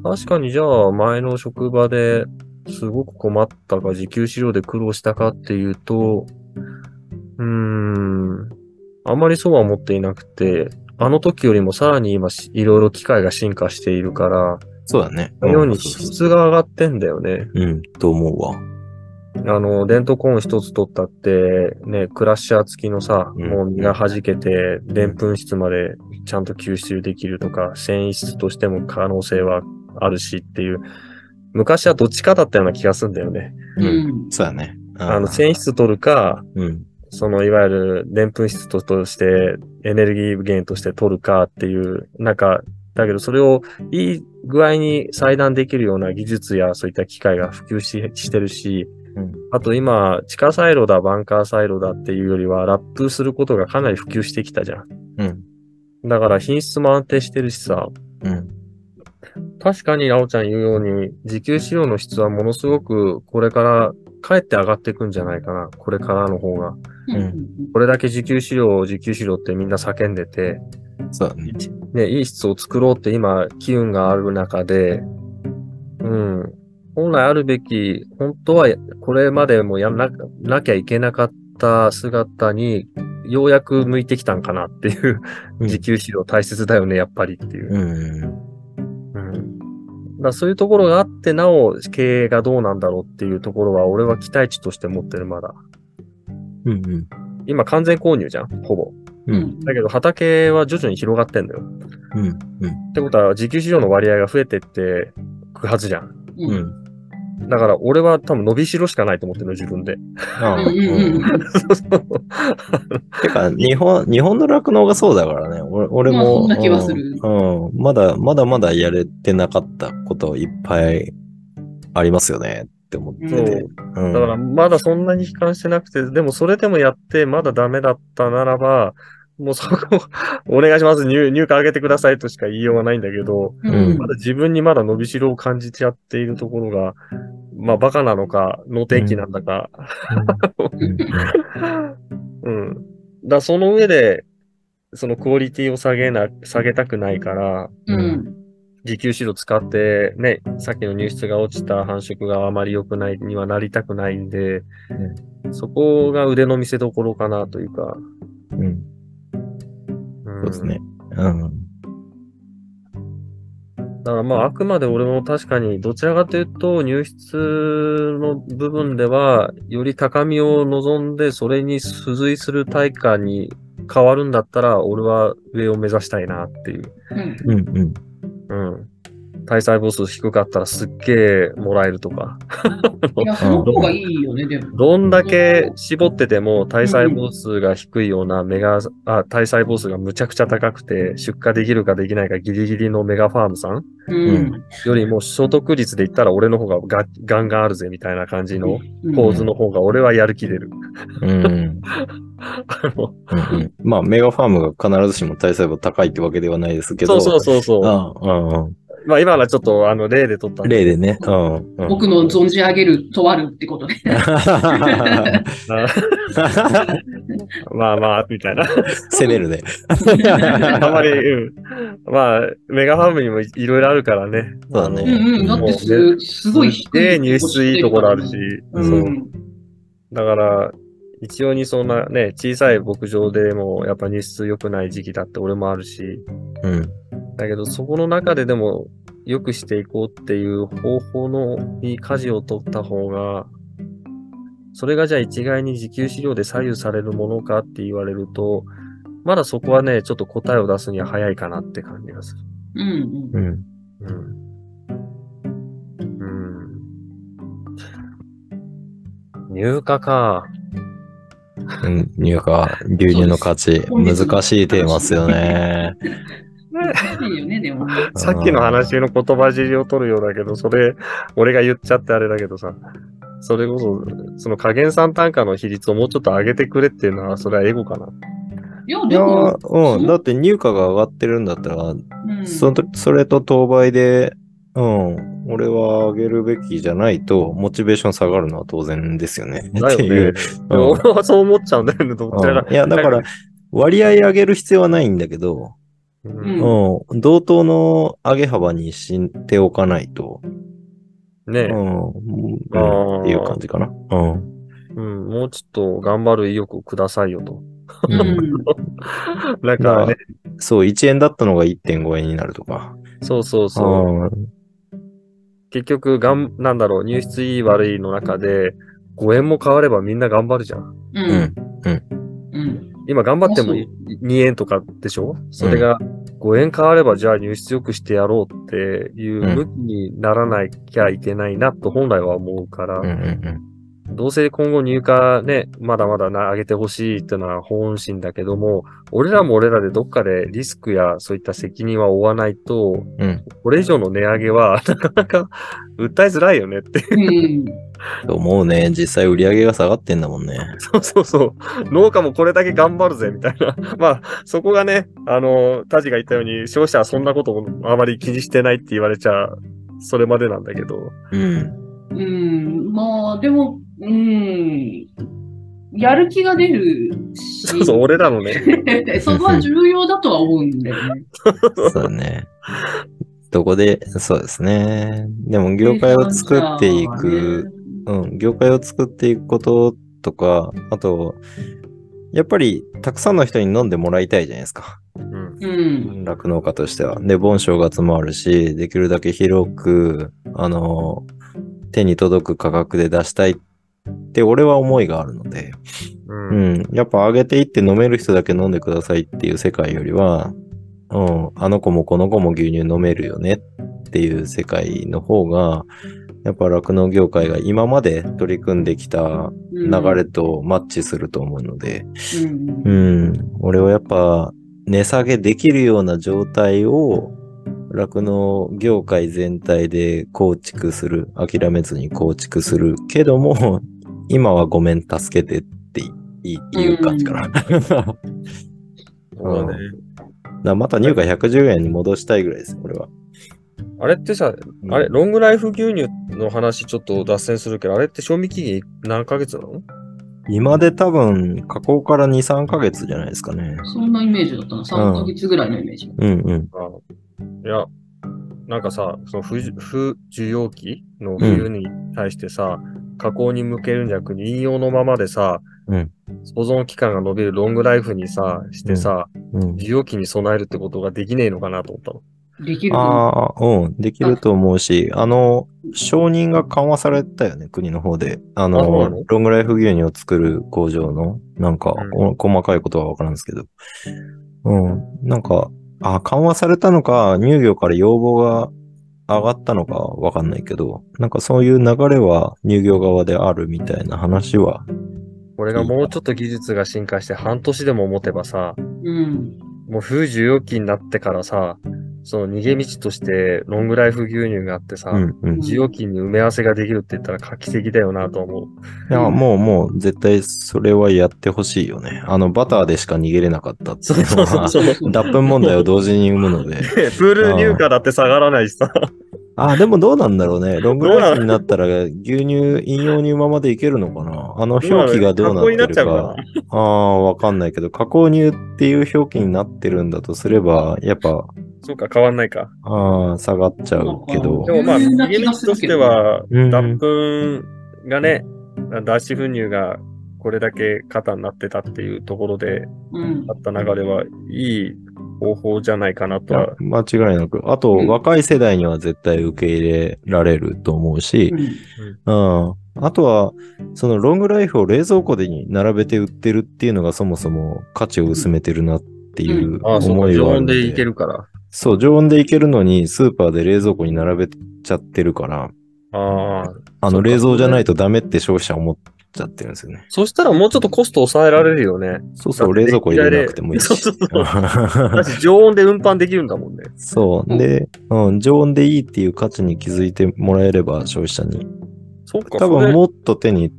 確かにじゃあ前の職場ですごく困ったか、時給資料で苦労したかっていうと、うーん、あまりそうは思っていなくて、あの時よりもさらに今しいろいろ機械が進化しているから、そうだね。ようにそうそうそう質が上がってんだよね。うん、と思うわ。あの、デントコーン一つ取ったって、ね、クラッシャー付きのさ、うんもう身が弾けて、でんぷん質までちゃんと吸収できるとか、繊維質としても可能性はあるしっていう、昔はどっちかだったような気がするんだよね。ううん。ん。そうだね。あの、繊維質取るか、うん。そのいわゆるでんぷん質ととしてエネルギー源として取るかっていう、なんか、だけどそれをいい具合に裁断できるような技術やそういった機械が普及ししてるし、うんあと今、地下サイロだ、バンカーサイロだっていうよりは、ラップすることがかなり普及してきたじゃん。うん。だから品質も安定してるしさ、うん。確かに、あおちゃん言うように、自給飼料の質はものすごくこれからかえって上がっていくんじゃないかな。これからの方が。うん。これだけ自給飼料、自給飼料ってみんな叫んでて、そうだね。ね、いい質を作ろうって今、機運がある中で、うん。本来あるべき、本当はこれまでもやんななきゃいけなかった姿に、ようやく向いてきたんかなっていう、うん自給飼料大切だよね、やっぱりっていう。うん。うん。だそういうところがあって、なお経営がどうなんだろうっていうところは、俺は期待値として持ってる、まだ。うん。うん。今完全購入じゃん、ほぼ。う。うんん。だけど畑は徐々に広がってんだよ。うん。うん。ってことは、自給市場の割合が増えてってくはずじゃん。う。うんん。だから、俺は多分伸びしろしかないと思ってるの、自分で。ああうんうんそうそうてか、日本、日本の酪農がそうだからね。俺俺も。まあそんな気はするうん。うんまだ、まだまだやれてなかったこといっぱいありますよねって思ってて。うん。だから、まだそんなに悲観してなくて、でもそれでもやって、まだダメだったならば、もうそこ、お願いします、入入荷上げてくださいとしか言いようがないんだけど、うんうんまだ自分にまだ伸びしろを感じちゃっているところが、まあ、バカなのか、能天気なんだか、うんうん。だその上で、そのクオリティを下げな、下げたくないから、うん。自給飼料使って、ね、さっきの入室が落ちた繁殖があまり良くないにはなりたくないんで、そこが腕の見せ所かなというか、うん。ですね。うん。だからまあ、あくまで俺も確かに、どちらかというと、入室の部分では、より高みを望んで、それに付随する対価に変わるんだったら、俺は上を目指したいなっていう。うん。うん。うん。うん。体細胞数低かったらすっげえもらえるとか。いや、その方がいいよね、でも。どんだけ絞ってても体細胞数が低いようなメガ、あ、体細胞数がむちゃくちゃ高くて出荷できるかできないかギリギリのメガファームさんうん。よりも所得率で言ったら俺の方ががガンガンあるぜみたいな感じの構図の方が俺はやる気出る。うん。あ のうんうんまあ、メガファームが必ずしも体細胞高いってわけではないですけど。そうそうそうそう。うんうんまあ今のはちょっとあの例で取った例でね。うん。うん僕の存じ上げるとあるってことで。まあまあ、みたいな。攻めるね。あまり、うん。まあ、メガファームにもいいろいろあるからね。そうだねうんうん。だってす、すごい低い。で、入室いいところあるし。うそう。ん。だから、一応にそんなね、小さい牧場でもやっぱ入室良くない時期だって俺もあるし、うん。だけどそこの中ででも良くしていこうっていう方法のに舵を取った方が、それがじゃあ一概に自給飼料で左右されるものかって言われると、まだそこはね、ちょっと答えを出すには早いかなって感じがする。うんうん。うん。うん。入荷か。うん。入荷、牛乳の価値。難しいテーマっすよね。うん。いいよね、でもね。さっきの話の言葉尻を取るようだけど、それ、俺が言っちゃってあれだけどさ、それこそ、その加減算単価の比率をもうちょっと上げてくれっていうのは、それはエゴかな。いや、でも、ー、うん。だって入荷が上がってるんだったら、うんそそれと当倍で、うん。俺は上げるべきじゃないと、モチベーション下がるのは当然ですよね。だよっていうね。。うん俺はそう思っちゃうんだよね、どちらいや、だから、割合上げる必要はないんだけど、ううんんうん、同等の上げ幅にしておかないと、ねうん、うんっていう感じかな。うん。うん、もうちょっと頑張る意欲をくださいよと。うん。なんかね、そう、1円だったのが1.5円になるとか。そうそうそう。うん結局、がん、なんだろう、入室いい悪いの中で、5円も変わればみんな頑張るじゃん。う。うん。うん。今頑張ってもそう2円とかでしょ？それが5円変わればじゃあ入室よくしてやろうっていううん。向きにならなきゃいけないなと本来は思うから、うんうんどうせ今後入荷ね、まだまだな上げてほしいっていうのは本心だけども、俺らも俺らでどっかでリスクやそういった責任は負わないと、うんこれ以上の値上げは なかなか訴えづらいよねって。うん。と思うね。実際売り上げが下がってんだもんね。そうそうそう。農家もこれだけ頑張るぜみたいな。まあ、そこがね、あの、タジが言ったように、消費者はそんなことをあまり気にしてないって言われちゃ、それまでなんだけど。うん。うん。まあ、でも、うん。やる気が出るし。そうそう、俺らのね。そこは重要だとは思うんだよね。そうだね。どこで、そうですね。でも業界を作っていく、うん、業界を作っていくこととか、あと、やっぱりたくさんの人に飲んでもらいたいじゃないですか。うん。うん。酪農家としては。で、盆正月もあるし、できるだけ広く、あの、手に届く価格で出したいって俺は思いがあるので、うん。うん。やっぱ上げていって飲める人だけ飲んでくださいっていう世界よりは、うん。あの子もこの子も牛乳飲めるよねっていう世界の方が、やっぱ酪農業界が今まで取り組んできた流れとマッチすると思うので、うん。うん。俺はやっぱ値下げできるような状態を酪農業界全体で構築する。諦めずに構築する。けども、今はごめん、助けてっていう感じかな。だかそうだね。らまた入荷110円に戻したいぐらいです、俺は。あれってさ、あれ、ロングライフ牛乳の話ちょっと脱線するけど、あれって賞味期限何ヶ月なの？今で多分、加工から2、3ヶ月じゃないですかね。そんなイメージだったな。3ヶ月ぐらいのイメージ。うんうん。あいや、なんかさ、その不不需要期の冬に対してさ、加工に向けるんじゃなくて、飲用のままでさ、うん。保存期間が伸びるロングライフにさ、してさ、うん、需要期に備えるってことができねえのかなと思ったの。できる？と思ああ、うん、できると思うし、あの、承認が緩和されたよね、国の方で。あのの、ロングライフ牛乳を作る工場の、なんか、うお細かいことはわからんですけど。うん、なんか、あ、緩和されたのか、乳業から要望が上がったのかわかんないけど、なんかそういう流れは乳業側であるみたいな話は、これがもうちょっと技術が進化して半年でも持てばさ、う。うん。もう不需要期になってからさ、その逃げ道としてロングライフ牛乳があってさ、うん、うん。い需要期に埋め合わせができるって言ったら画期的だよなと思う。や、もう、もう、絶対それはやってほしいよね。あの、バターでしか逃げれなかったっていうのは、そう。脱粉問題を同時に生むので。プール入荷だって下がらないしさ。あ、でもどうなんだろうね。ロングライフになったら牛乳、飲用乳ままでいけるのかなあの表記がどうなってる。かああ、わかんないけど、加工乳っていう表記になってるんだとすれば、やっぱ、そうか、変わんないか。ああ、下がっちゃうけどで。もまあ、逃げ道としては、うん脱粉がね、脱脂粉乳がこれだけ肩になってたっていうところでうんあ。った流れはいい方法じゃないかなとは。間違いなく。あと、うん若い世代には絶対受け入れられると思うし、うん。あとは、そのロングライフを冷蔵庫でに並べて売ってるっていうのがそもそも価値を薄めてるなっていうああ、そうか、思いはあるので。常温でいけるから。そう、常温でいけるのに、スーパーで冷蔵庫に並べちゃってるから、ああ。あの、冷蔵じゃないとダメって消費者は思っちゃってるんですよね。そしたらもうちょっとコスト抑えられるよね。そうそう、冷蔵庫入れなくてもいいし。そうそうそう だし常温で運搬できるんだもんね。そう。で、うん、常温でいいっていう価値に気づいてもらえれば、消費者に。そっか、多分もっと手に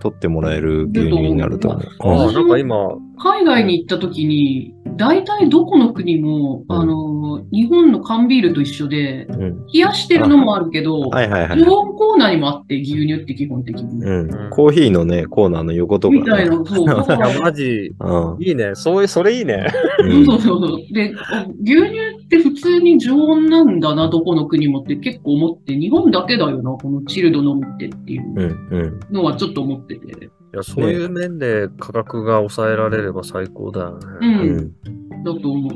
取ってもらえる牛乳になると思う。ああ、うんなんか今、海外に行った時に、大体どこの国も、うんあの、日本の缶ビールと一緒で、うん。冷やしてるのもあるけど、はいはいはい。常温コーナーにもあって、牛乳って基本的に。うん。コーヒーのね、コーナーの横とか、ね。みたいな、そう。マジ、うん。いいね。そういう、それいいね。うんそうそうそう。で、あ牛乳って普通に常温なんだな、どこの国もって結構思って、日本だけだよな、このチルド飲むってっていう。のはちょっと思ってて。いや、そういう面で価格が抑えられれば最高だようね。うん。ん。だと思う。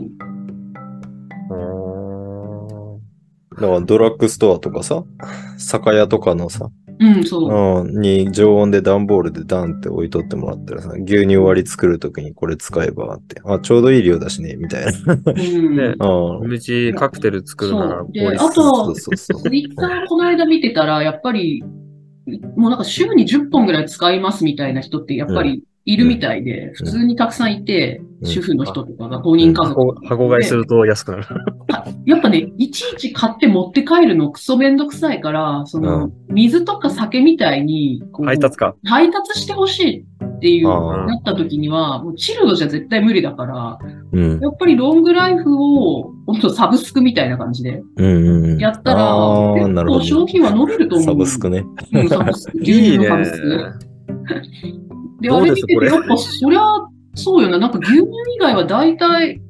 うだからドラッグストアとかさ、酒屋とかのさ、うん、そう。うん、に常温で段ボールでダンって置いとってもらったらさ、牛乳割り作るときにこれ使えばって、あ、ちょうどいい量だしね、みたいな。うん。ね うん。ん。うちカクテル作るならそうあとそうそうそう。ツイッターこの間見てたら、やっぱり、もうなんか週に10本ぐらい使いますみたいな人ってやっぱりいるみたいで、普通にたくさんいて、うん。主婦の人とかが5人家族箱箱買いすると安くなる。やっぱね、いちいち買って持って帰るのクソめんどくさいから、その、水とか酒みたいに、配達か。配達してほしい。っていう、なった時には、もうチルドじゃ絶対無理だから、うん。やっぱりロングライフを、ほんとサブスクみたいな感じでうんうんうん。やったら、あーなるほど結構消費は伸びると思う。サブスクね。うん、サブスク。牛 いいね乳のサブスク。で、あれ見てて、やっぱそりゃ、そうよな。なんか牛乳以外は大体、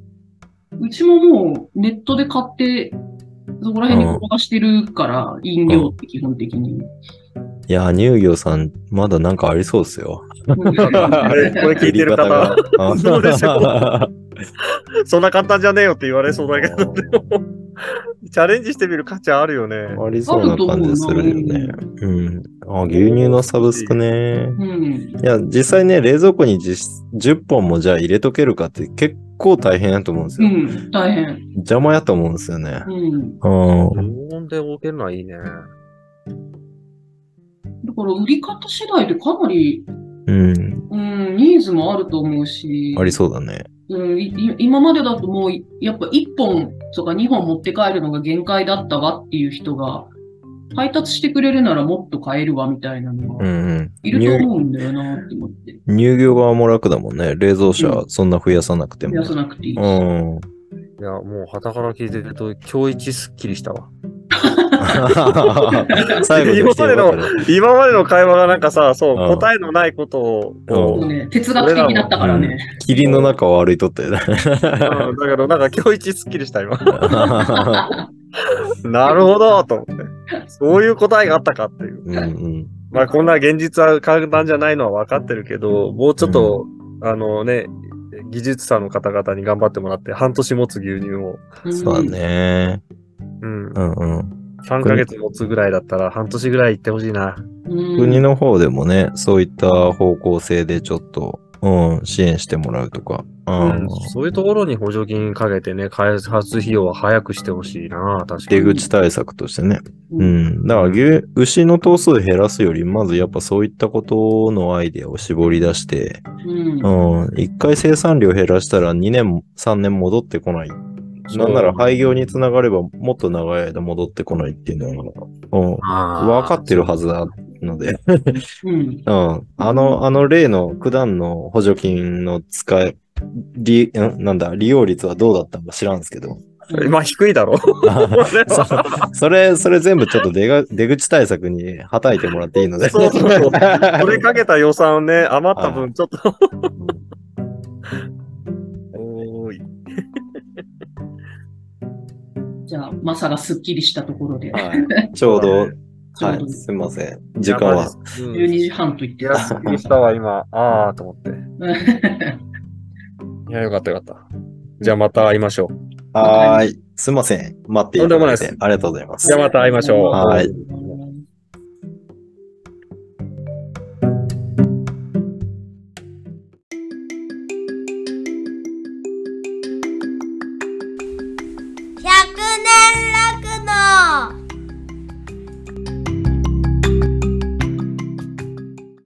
うちももうネットで買って、そこら辺に転がしてるから、飲料って基本的に。いや、乳業さん、まだなんかありそうですよ。れこれ聞いてる方あど うでしょそんな簡単じゃねえよって言われそうだけど、でも、チャレンジしてみる価値あるよね。ありそうな感じするよね。うん。あ、牛乳のサブスクね。うん。いや、実際ね、冷蔵庫に実10本もじゃあ入れとけるかって結構大変だと思うんですよ。うん、大変。邪魔やと思うんですよね。うん。うん。常温で置けるのはいいね。だから売り方次第でかなり、うん。うん、ニーズもあると思うし。ありそうだね。うん、いい今までだともう、やっぱ1本とか2本持って帰るのが限界だったわっていう人が、配達してくれるならもっと買えるわみたいなのうが、んうん。いると乳思うんだよなって思って。乳業側も楽だもんね。冷蔵車そんな増やさなくても増や。さなくていいし。うん。いや、もう、旗から聞いてると、今日一すっきりしたわ。最後に来てよかったね今までの会話がなんかさ、そう、うん答えのないことを、こそうね、哲学的だったからね。霧の中を歩いとったよね。う、うんだけど、なんか今日一すっきりした、今。なるほど、と思って。そういう答えがあったかっていう。うんうん。まあ、こんな現実は簡単じゃないのは分かってるけど、もうちょっと、あのね、技術者の方々に頑張ってもらって、半年持つ牛乳を、んそうだ。ね。うん、うんうん。3ヶ月持つぐらいだったら、半年ぐらい行ってほしいな。うん国の方でもね、そういった方向性でちょっと、うん、支援してもらうとか。ううんん。そういうところに補助金かけてね、開発費用は早くしてほしいな、確か出に。口対策としてね。ううんん。だから牛、牛の頭数減らすより、まずやっぱそういったことのアイデアを絞り出して、うんうん。一回生産量減らしたら2年、3年戻ってこない。なんなら廃業につながればもっと長い間戻ってこないっていうのが、うん。あー分かってるはずなので、うん。うん。あの、あの例の九段の補助金の使い、利、んなんだ、利用率はどうだったのか知らんすけど。まあ、低いだろ。そ それ、それ全部ちょっと出が出口対策にはたいてもらっていいので。そうそうそう それかけた予算をね、余った分、ちょっと。おーい。じゃあ、マサがスッキリしたところで、はい、ちょうど、はい、すいません。時間は。うん12時半と言っていや、すっきりしたわ、今。あーと思って。た。いや、よかったよかった。じゃあまた会いましょう。はーい。すいません。待っていただいて。とんでもないですありがとうございます。じゃあまた会いましょうはいい。